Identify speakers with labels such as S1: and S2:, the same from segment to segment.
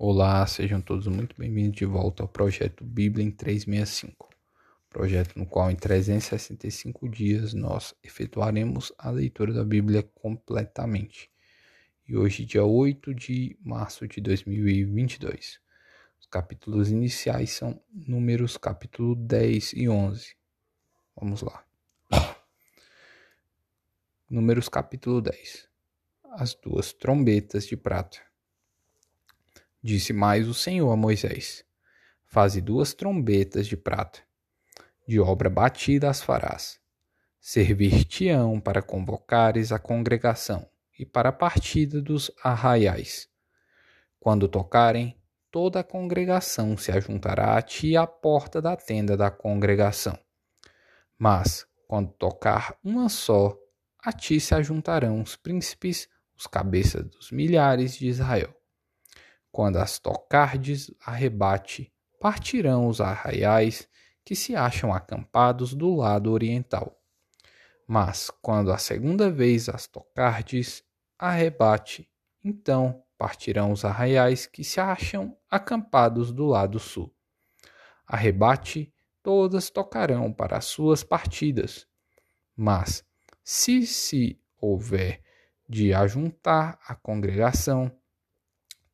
S1: Olá, sejam todos muito bem-vindos de volta ao projeto Bíblia em 365, projeto no qual em 365 dias nós efetuaremos a leitura da Bíblia completamente. E hoje, dia 8 de março de 2022. Os capítulos iniciais são números capítulo 10 e 11. Vamos lá. Números capítulo 10. As duas trombetas de prata. Disse mais o Senhor a Moisés: Faze duas trombetas de prata, de obra batida as farás. Servir-te-ão para convocares a congregação e para a partida dos arraiais. Quando tocarem, toda a congregação se ajuntará a ti à porta da tenda da congregação. Mas, quando tocar uma só, a ti se ajuntarão os príncipes, os cabeças dos milhares de Israel. Quando as tocardes arrebate, partirão os arraiais que se acham acampados do lado oriental. Mas quando a segunda vez as tocardes, arrebate, então partirão os arraiais que se acham acampados do lado sul. Arrebate, todas tocarão para as suas partidas. Mas, se se houver de ajuntar a congregação,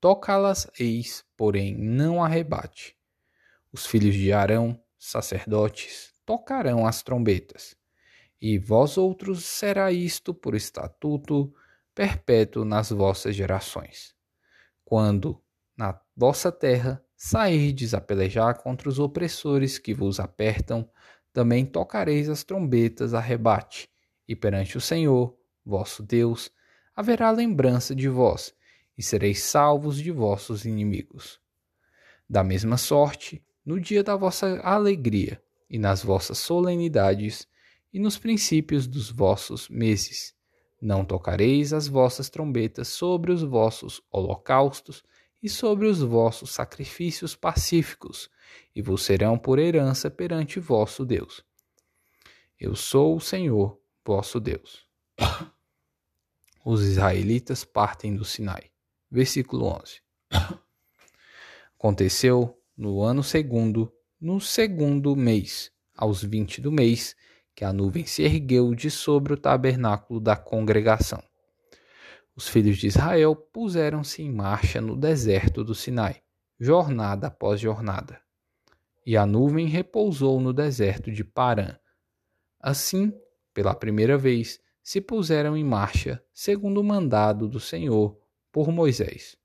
S1: tocá-las eis, porém não arrebate. Os filhos de Arão, sacerdotes, tocarão as trombetas. E vós outros será isto por estatuto perpétuo nas vossas gerações. Quando, na vossa terra, sairdes a pelejar contra os opressores que vos apertam, também tocareis as trombetas a rebate, e perante o Senhor, vosso Deus, haverá lembrança de vós, e sereis salvos de vossos inimigos. Da mesma sorte, no dia da vossa alegria, e nas vossas solenidades, e nos princípios dos vossos meses, não tocareis as vossas trombetas sobre os vossos holocaustos e sobre os vossos sacrifícios pacíficos, e vos serão por herança perante vosso Deus. Eu sou o Senhor, vosso Deus. Os israelitas partem do Sinai versículo 11. Aconteceu no ano segundo, no segundo mês, aos vinte do mês, que a nuvem se ergueu de sobre o tabernáculo da congregação. Os filhos de Israel puseram-se em marcha no deserto do Sinai, jornada após jornada. E a nuvem repousou no deserto de Parã. Assim, pela primeira vez, se puseram em marcha, segundo o mandado do Senhor, por Moisés.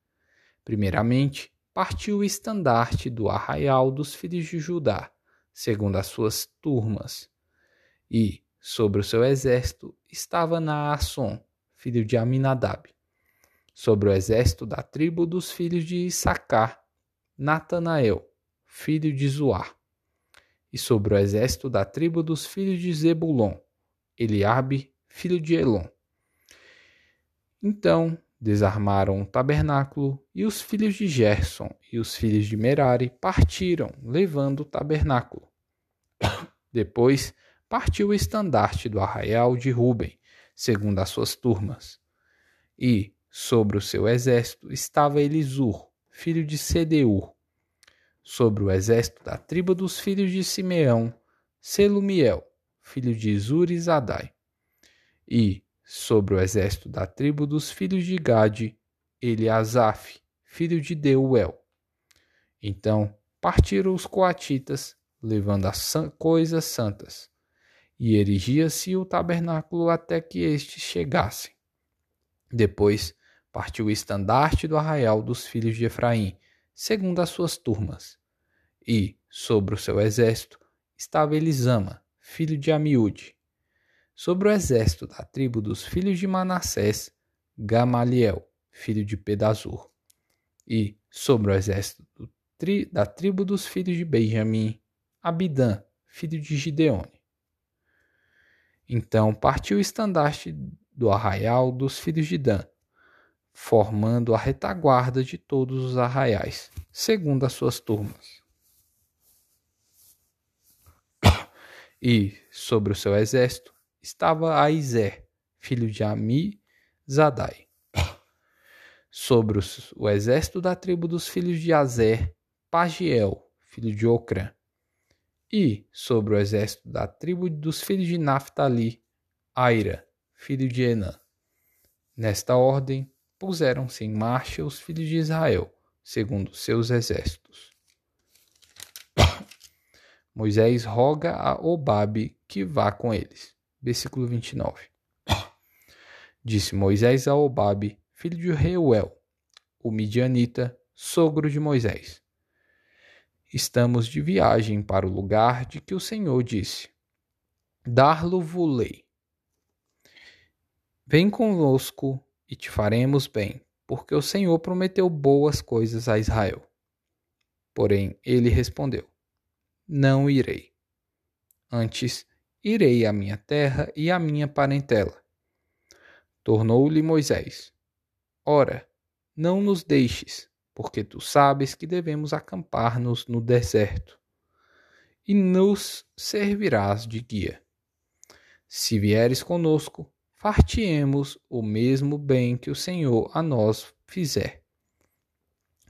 S1: Primeiramente, partiu o estandarte do arraial dos filhos de Judá, segundo as suas turmas. E, sobre o seu exército, estava Naasson, filho de Aminadab. Sobre o exército da tribo dos filhos de Issacar, Natanael, filho de Zoar. E sobre o exército da tribo dos filhos de Zebulon, Eliabe, filho de Elon. Então desarmaram o tabernáculo, e os filhos de Gerson e os filhos de Merari partiram, levando o tabernáculo. Depois partiu o estandarte do arraial de Ruben, segundo as suas turmas. E, sobre o seu exército, estava Elisur, filho de Sedeur. Sobre o exército da tribo dos filhos de Simeão, Selumiel, filho de Zurizadai. E, sobre o exército da tribo dos filhos de Gade, Eliasaf, filho de Deuel. Então partiram os coatitas, levando as coisas santas, e erigia-se o tabernáculo até que estes chegassem. Depois partiu o estandarte do arraial dos filhos de Efraim, segundo as suas turmas. E, sobre o seu exército, estava Elisama, filho de Amiúde, sobre o exército da tribo dos filhos de Manassés, Gamaliel, filho de Pedazur, e sobre o exército tri, da tribo dos filhos de Benjamim, Abidã, filho de Gideone. Então partiu o estandarte do arraial dos filhos de Dan, formando a retaguarda de todos os arraiais, segundo as suas turmas. E sobre o seu exército estava Aizé, filho de Ami Zadai. sobre os, o exército da tribo dos filhos de Azer, Pagiel, filho de Ocrã, e sobre o exército da tribo dos filhos de Naphtali, Aira, filho de Enã. Nesta ordem, puseram-se em marcha os filhos de Israel, segundo seus exércitos. Moisés roga a Obabe que vá com eles. Versículo 29. Disse Moisés a Obabe, filho de Reuel, o midianita, sogro de Moisés. Estamos de viagem para o lugar de que o Senhor disse: Dar-lo-vos-lei. Vem conosco e te faremos bem, porque o Senhor prometeu boas coisas a Israel. Porém, ele respondeu: Não irei. Antes, irei à minha terra e à minha parentela. Tornou-lhe Moisés: Ora, não nos deixes, porque tu sabes que devemos acampar-nos no deserto, e nos servirás de guia. Se vieres conosco, fartiemos o mesmo bem que o Senhor a nós fizer.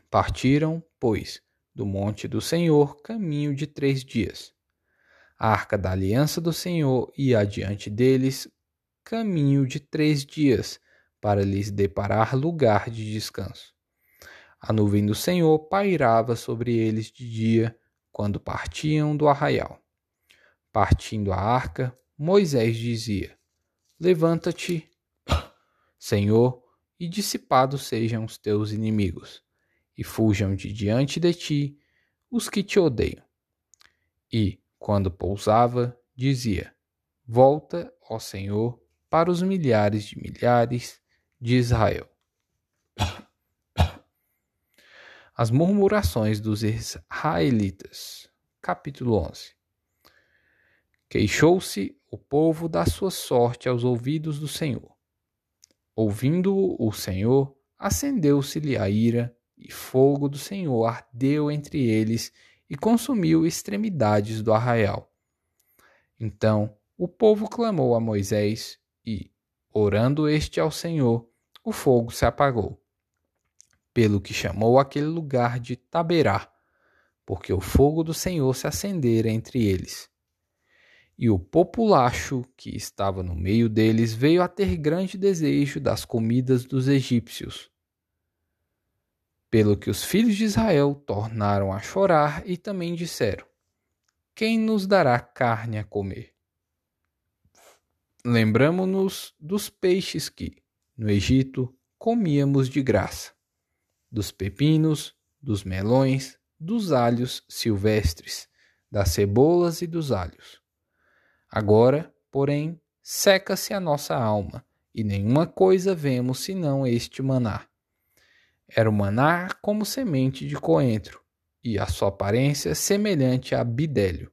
S1: Partiram, pois, do monte do Senhor caminho de três dias. A arca da aliança do Senhor ia adiante deles caminho de três dias, para lhes deparar lugar de descanso. A nuvem do Senhor pairava sobre eles de dia, quando partiam do arraial. Partindo a arca, Moisés dizia: Levanta-te, Senhor, e dissipados sejam os teus inimigos, e fujam de diante de ti os que te odeiam. E, quando pousava, dizia: Volta, ó Senhor, para os milhares de milhares de Israel. As murmurações dos israelitas. Capítulo 11. Queixou-se o povo da sua sorte aos ouvidos do Senhor. Ouvindo o Senhor, acendeu-se-lhe a ira, e fogo do Senhor ardeu entre eles e consumiu extremidades do arraial. Então o povo clamou a Moisés, e, orando este ao Senhor, o fogo se apagou. Pelo que chamou aquele lugar de Taberá, porque o fogo do Senhor se acendera entre eles. E o populacho que estava no meio deles veio a ter grande desejo das comidas dos egípcios. Pelo que os filhos de Israel tornaram a chorar e também disseram: Quem nos dará carne a comer? Lembramo-nos dos peixes que, no Egito, comíamos de graça, dos pepinos, dos melões, dos alhos silvestres, das cebolas e dos alhos. Agora, porém, seca-se a nossa alma, e nenhuma coisa vemos senão este maná. Era o maná como semente de coentro, e a sua aparência semelhante a bidélio.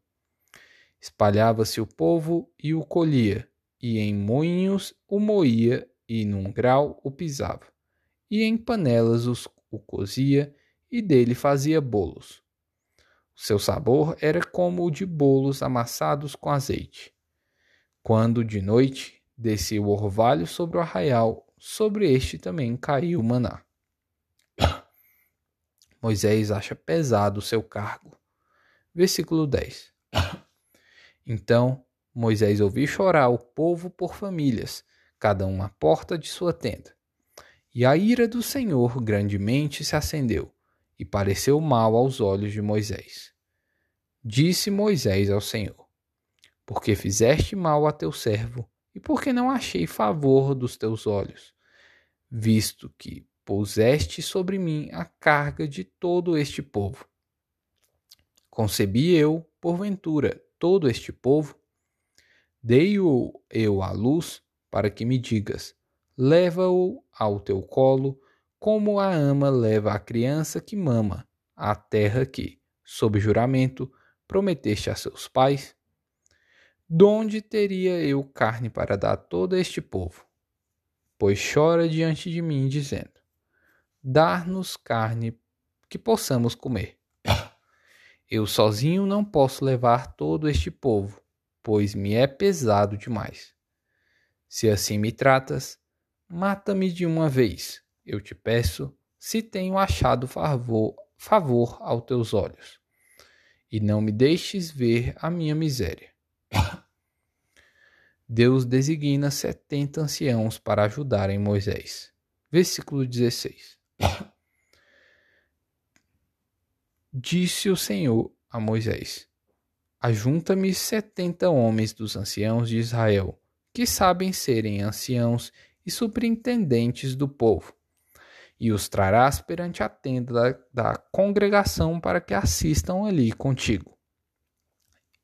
S1: Espalhava-se o povo e o colhia, e em moinhos o moía, e num grau o pisava, e em panelas os, o cozia, e dele fazia bolos. O seu sabor era como o de bolos amassados com azeite. Quando, de noite, descia o orvalho sobre o arraial, sobre este também caiu o maná. Moisés acha pesado o seu cargo. Versículo 10. Então Moisés ouviu chorar o povo por famílias, cada um à porta de sua tenda. E a ira do Senhor grandemente se acendeu e pareceu mal aos olhos de Moisés. Disse Moisés ao Senhor: Porque fizeste mal a teu servo, e porque não achei favor dos teus olhos, visto que puseste sobre mim a carga de todo este povo. Concebi eu, porventura, todo este povo? Dei-o eu à luz para que me digas: leva-o ao teu colo como a ama leva a criança que mama, à terra que, sob juramento, prometeste a seus pais? Donde teria eu carne para dar a todo este povo? Pois chora diante de mim, dizendo: Dar-nos carne que possamos comer. Eu sozinho não posso levar todo este povo, pois me é pesado demais. Se assim me tratas, mata-me de uma vez, eu te peço, se tenho achado favor, favor aos teus olhos, e não me deixes ver a minha miséria. Deus designa setenta anciãos para ajudarem Moisés. Versículo 16. Disse o Senhor a Moisés: Ajunta-me setenta homens dos anciãos de Israel, que sabem serem anciãos e superintendentes do povo, e os trarás perante a tenda da, da congregação para que assistam ali contigo.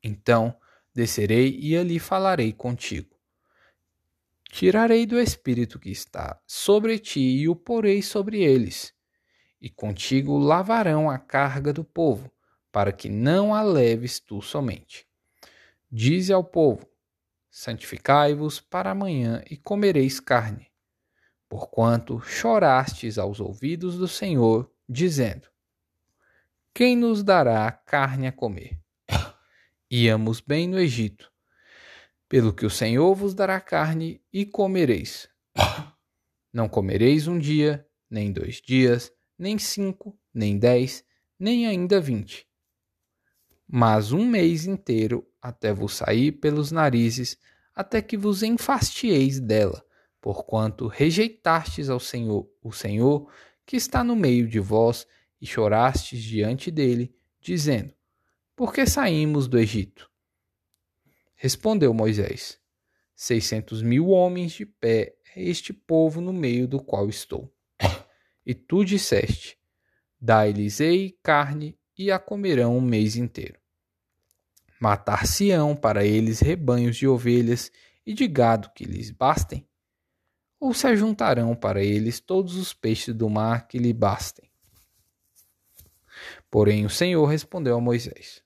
S1: Então descerei e ali falarei contigo. Tirarei do espírito que está sobre ti e o porei sobre eles, e contigo lavarão a carga do povo, para que não a leves tu somente. Dize ao povo: Santificai-vos para amanhã e comereis carne, porquanto chorastes aos ouvidos do Senhor, dizendo: Quem nos dará carne a comer? Íamos bem no Egito, pelo que o Senhor vos dará carne e comereis. Não comereis um dia, nem dois dias, nem cinco, nem dez, nem ainda vinte, mas um mês inteiro até vos sair pelos narizes, até que vos enfastieis dela porquanto rejeitastes ao Senhor, o Senhor que está no meio de vós, e chorastes diante dele, dizendo: Por que saímos do Egito? Respondeu Moisés: Seiscentos mil homens de pé é este povo no meio do qual estou. E tu disseste: Dai-lhes-ei carne e a comerão um mês inteiro. Matar-se-ão para eles rebanhos de ovelhas e de gado que lhes bastem? ou se ajuntarão para eles todos os peixes do mar que lhe bastem. Porém o Senhor respondeu a Moisés: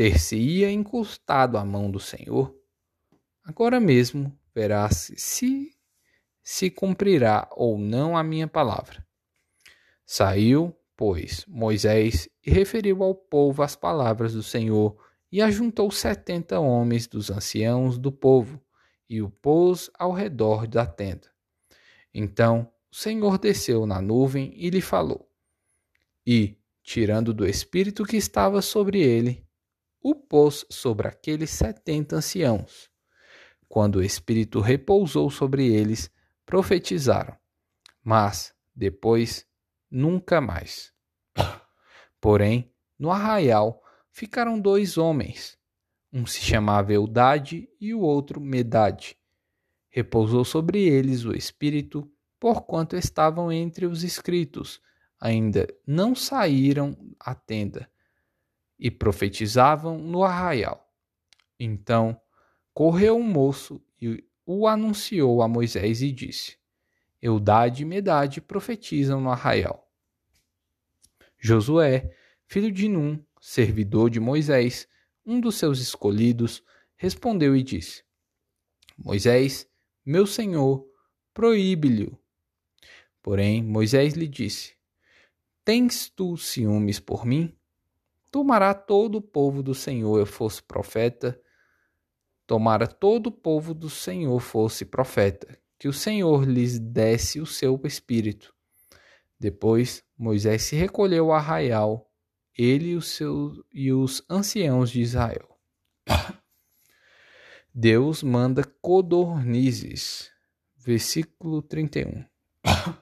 S1: Ter-se-ia encostado a mão do Senhor? Agora mesmo verás se se cumprirá ou não a minha palavra. Saiu, pois, Moisés e referiu ao povo as palavras do Senhor e ajuntou setenta homens dos anciãos do povo e o pôs ao redor da tenda. Então o Senhor desceu na nuvem e lhe falou. E, tirando do espírito que estava sobre ele, o pôs sobre aqueles setenta anciãos. Quando o espírito repousou sobre eles, profetizaram, mas depois nunca mais. Porém, no arraial ficaram dois homens, um se chamava Eudade e o outro Medade. Repousou sobre eles o Espírito, porquanto estavam entre os escritos, ainda não saíram à tenda, e profetizavam no arraial. Então correu um moço e o anunciou a Moisés e disse: Eudade e Medade profetizam no arraial. Josué, filho de Num, servidor de Moisés, um dos seus escolhidos, respondeu e disse: Moisés, meu senhor, proíbe-lhe. Porém, Moisés lhe disse: Tens tu ciúmes por mim? Tomará todo o povo do Senhor fosse profeta, tomara todo o povo do Senhor fosse profeta, que o Senhor lhes desse o seu espírito. Depois Moisés se recolheu ao arraial ele e os, e os anciãos de Israel. Deus manda codornizes. Versículo 31.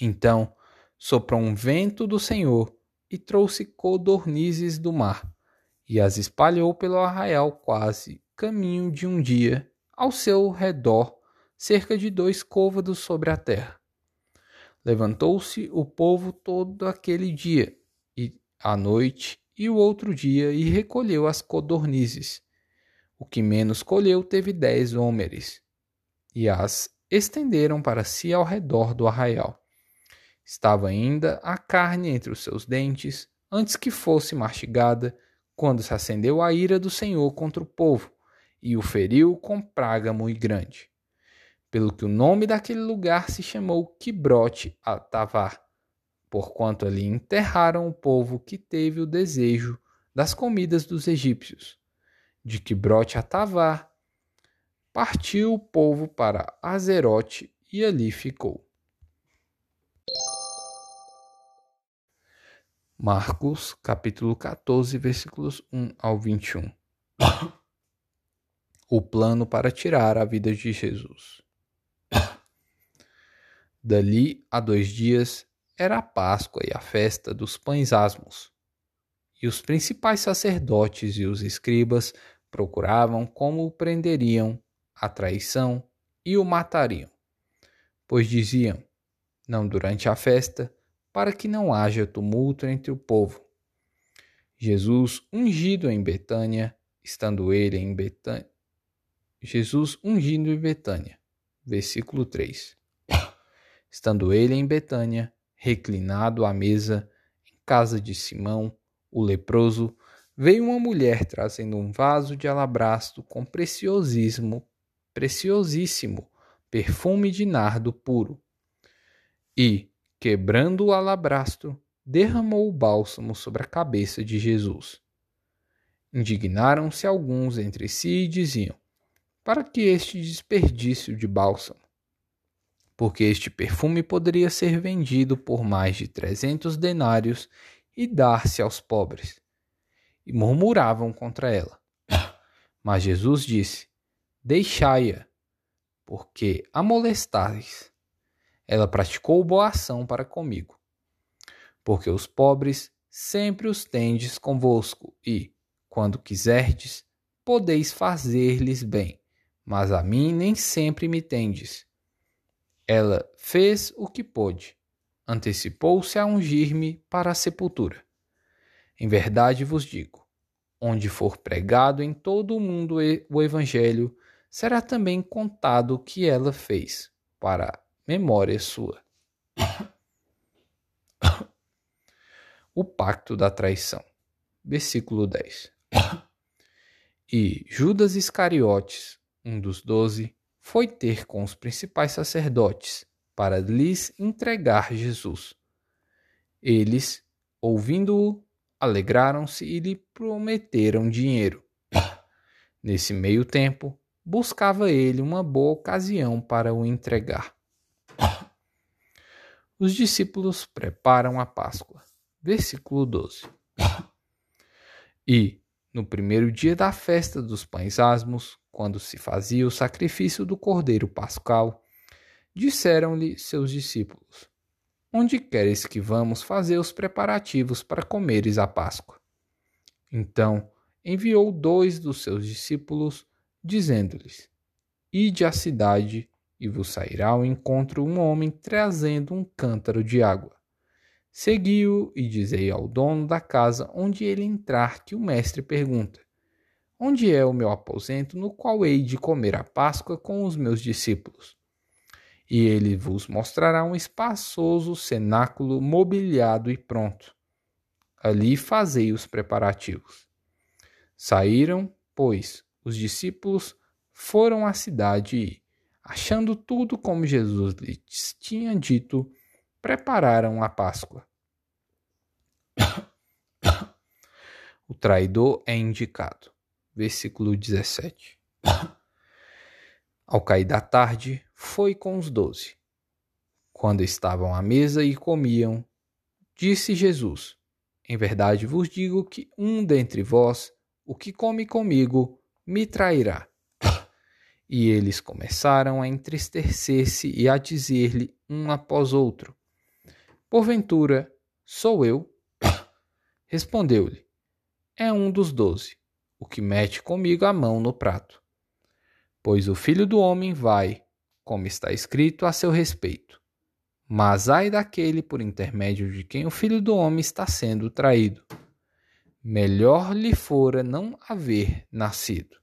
S1: Então soprou um vento do Senhor e trouxe codornizes do mar, e as espalhou pelo arraial quase caminho de um dia, ao seu redor, cerca de dois côvados sobre a terra. Levantou-se o povo todo aquele dia à noite e o outro dia e recolheu as codornizes. O que menos colheu teve dez homens, e as estenderam para si ao redor do arraial. Estava ainda a carne entre os seus dentes, antes que fosse mastigada, quando se acendeu a ira do Senhor contra o povo, e o feriu com praga muito grande. Pelo que o nome daquele lugar se chamou Quibrote Atavar, porquanto ali enterraram o povo que teve o desejo das comidas dos egípcios. De que brote a Tavar, partiu o povo para Azerote e ali ficou. Marcos, capítulo 14, versículos 1 ao 21. o plano para tirar a vida de Jesus. Dali a dois dias era a Páscoa e a festa dos pães asmos. E os principais sacerdotes e os escribas procuravam como o prenderiam à traição e o matariam. Pois diziam: Não durante a festa, para que não haja tumulto entre o povo. Jesus ungido em Betânia, estando ele em Betânia. Jesus ungido em Betânia. Versículo 3. Estando ele em Betânia, reclinado à mesa, em casa de Simão, o leproso, veio uma mulher trazendo um vaso de alabastro com preciosíssimo, preciosíssimo perfume de nardo puro. E, quebrando o alabastro, derramou o bálsamo sobre a cabeça de Jesus. Indignaram-se alguns entre si e diziam: Para que este desperdício de bálsamo? Porque este perfume poderia ser vendido por mais de trezentos denários e dar-se aos pobres. E murmuravam contra ela. Mas Jesus disse: Deixai-a, porque a molestais ela praticou boa ação para comigo. Porque os pobres sempre os tendes convosco, e, quando quiserdes, podeis fazer-lhes bem, mas a mim nem sempre me tendes. Ela fez o que pôde, antecipou-se a ungir-me para a sepultura. Em verdade vos digo: onde for pregado em todo o mundo o Evangelho, será também contado o que ela fez, para memória sua. O pacto da traição. Versículo 10. E Judas Iscariotes, um dos doze, foi ter com os principais sacerdotes para lhes entregar Jesus. Eles, ouvindo-o, alegraram-se e lhe prometeram dinheiro. Nesse meio tempo, buscava ele uma boa ocasião para o entregar os discípulos preparam a Páscoa. Versículo 12. E, no primeiro dia da festa dos pães asmos, quando se fazia o sacrifício do cordeiro pascal, disseram-lhe seus discípulos: Onde queres que vamos fazer os preparativos para comeres a Páscoa? Então enviou dois dos seus discípulos, dizendo-lhes: Ide à cidade e vos sairá ao encontro um homem trazendo um cântaro de água. Segui-o e dizei ao dono da casa onde ele entrar que o mestre pergunta: Onde é o meu aposento no qual hei de comer a Páscoa com os meus discípulos? E ele vos mostrará um espaçoso cenáculo mobiliado e pronto. Ali fazei os preparativos. Saíram, pois, os discípulos, foram à cidade e, achando tudo como Jesus lhes tinha dito, prepararam a Páscoa. o traidor é indicado. Versículo 17. Ao cair da tarde, foi com os doze. Quando estavam à mesa e comiam, disse Jesus: Em verdade vos digo que um dentre vós, o que come comigo, me trairá. E eles começaram a entristecer-se e a dizer-lhe um após outro: Porventura, sou eu? Respondeu-lhe: É um dos doze, o que mete comigo a mão no prato. Pois o filho do homem vai, como está escrito a seu respeito. Mas ai daquele por intermédio de quem o filho do homem está sendo traído. Melhor lhe fora não haver nascido.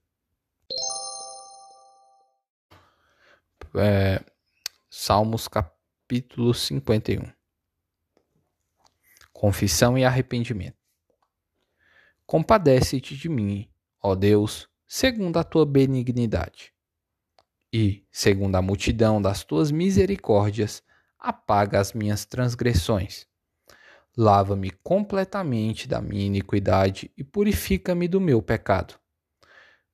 S1: É, Salmos capítulo 51. Confissão e arrependimento. Compadece-te de mim, ó Deus, segundo a tua benignidade. E, segundo a multidão das tuas misericórdias, apaga as minhas transgressões. Lava-me completamente da minha iniquidade e purifica-me do meu pecado.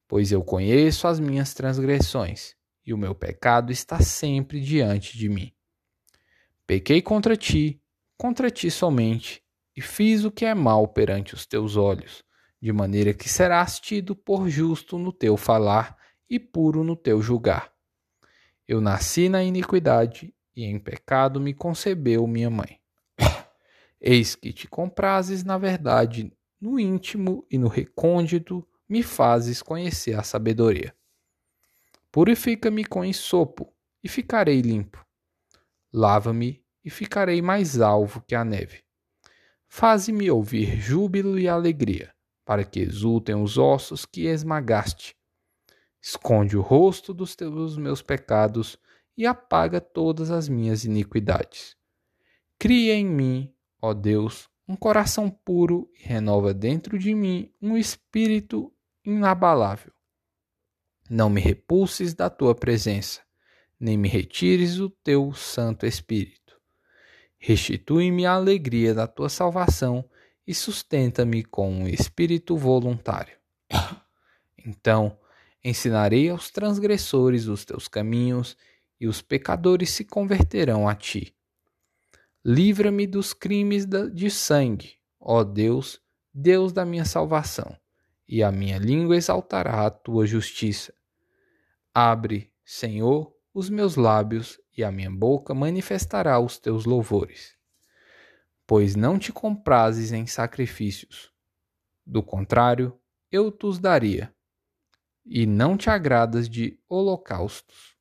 S1: Pois eu conheço as minhas transgressões e o meu pecado está sempre diante de mim. Pequei contra ti, contra ti somente, e fiz o que é mal perante os teus olhos, de maneira que serás tido por justo no teu falar e puro no teu julgar. Eu nasci na iniquidade, e em pecado me concebeu minha mãe. Eis que te comprases na verdade, no íntimo e no recôndito me fazes conhecer a sabedoria. Purifica-me com ensopo, e ficarei limpo. Lava-me, e ficarei mais alvo que a neve. Faze-me ouvir júbilo e alegria, para que exultem os ossos que esmagaste. Esconde o rosto dos teus meus pecados e apaga todas as minhas iniquidades. Cria em mim, ó Deus, um coração puro e renova dentro de mim um espírito inabalável. Não me repulses da tua presença, nem me retires o teu Santo Espírito. Restitui-me a alegria da tua salvação e sustenta-me com um espírito voluntário. Então ensinarei aos transgressores os teus caminhos e os pecadores se converterão a ti. Livra-me dos crimes de sangue, ó Deus, Deus da minha salvação e a minha língua exaltará a tua justiça. Abre, Senhor, os meus lábios, e a minha boca manifestará os teus louvores. Pois não te comprases em sacrifícios. Do contrário, eu os daria. E não te agradas de holocaustos.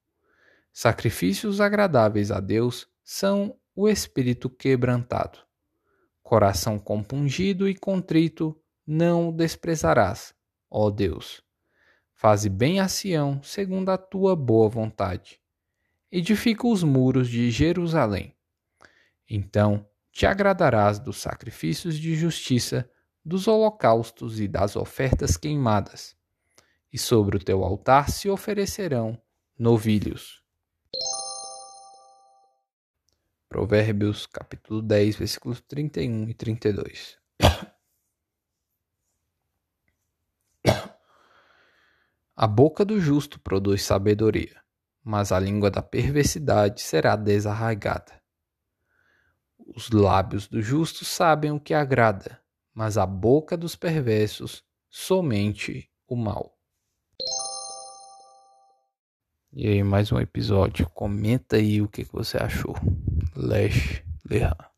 S1: Sacrifícios agradáveis a Deus são o espírito quebrantado. Coração compungido e contrito não o desprezarás, ó Deus. Faze bem a Sião segundo a tua boa vontade. Edifica os muros de Jerusalém. Então te agradarás dos sacrifícios de justiça, dos holocaustos e das ofertas queimadas. E sobre o teu altar se oferecerão novilhos. Provérbios capítulo 10, versículos 31 e 32. A boca do justo produz sabedoria, mas a língua da perversidade será desarraigada. Os lábios do justo sabem o que agrada, mas a boca dos perversos somente o mal. E aí, mais um episódio. Comenta aí o que você achou. Lesh Leha.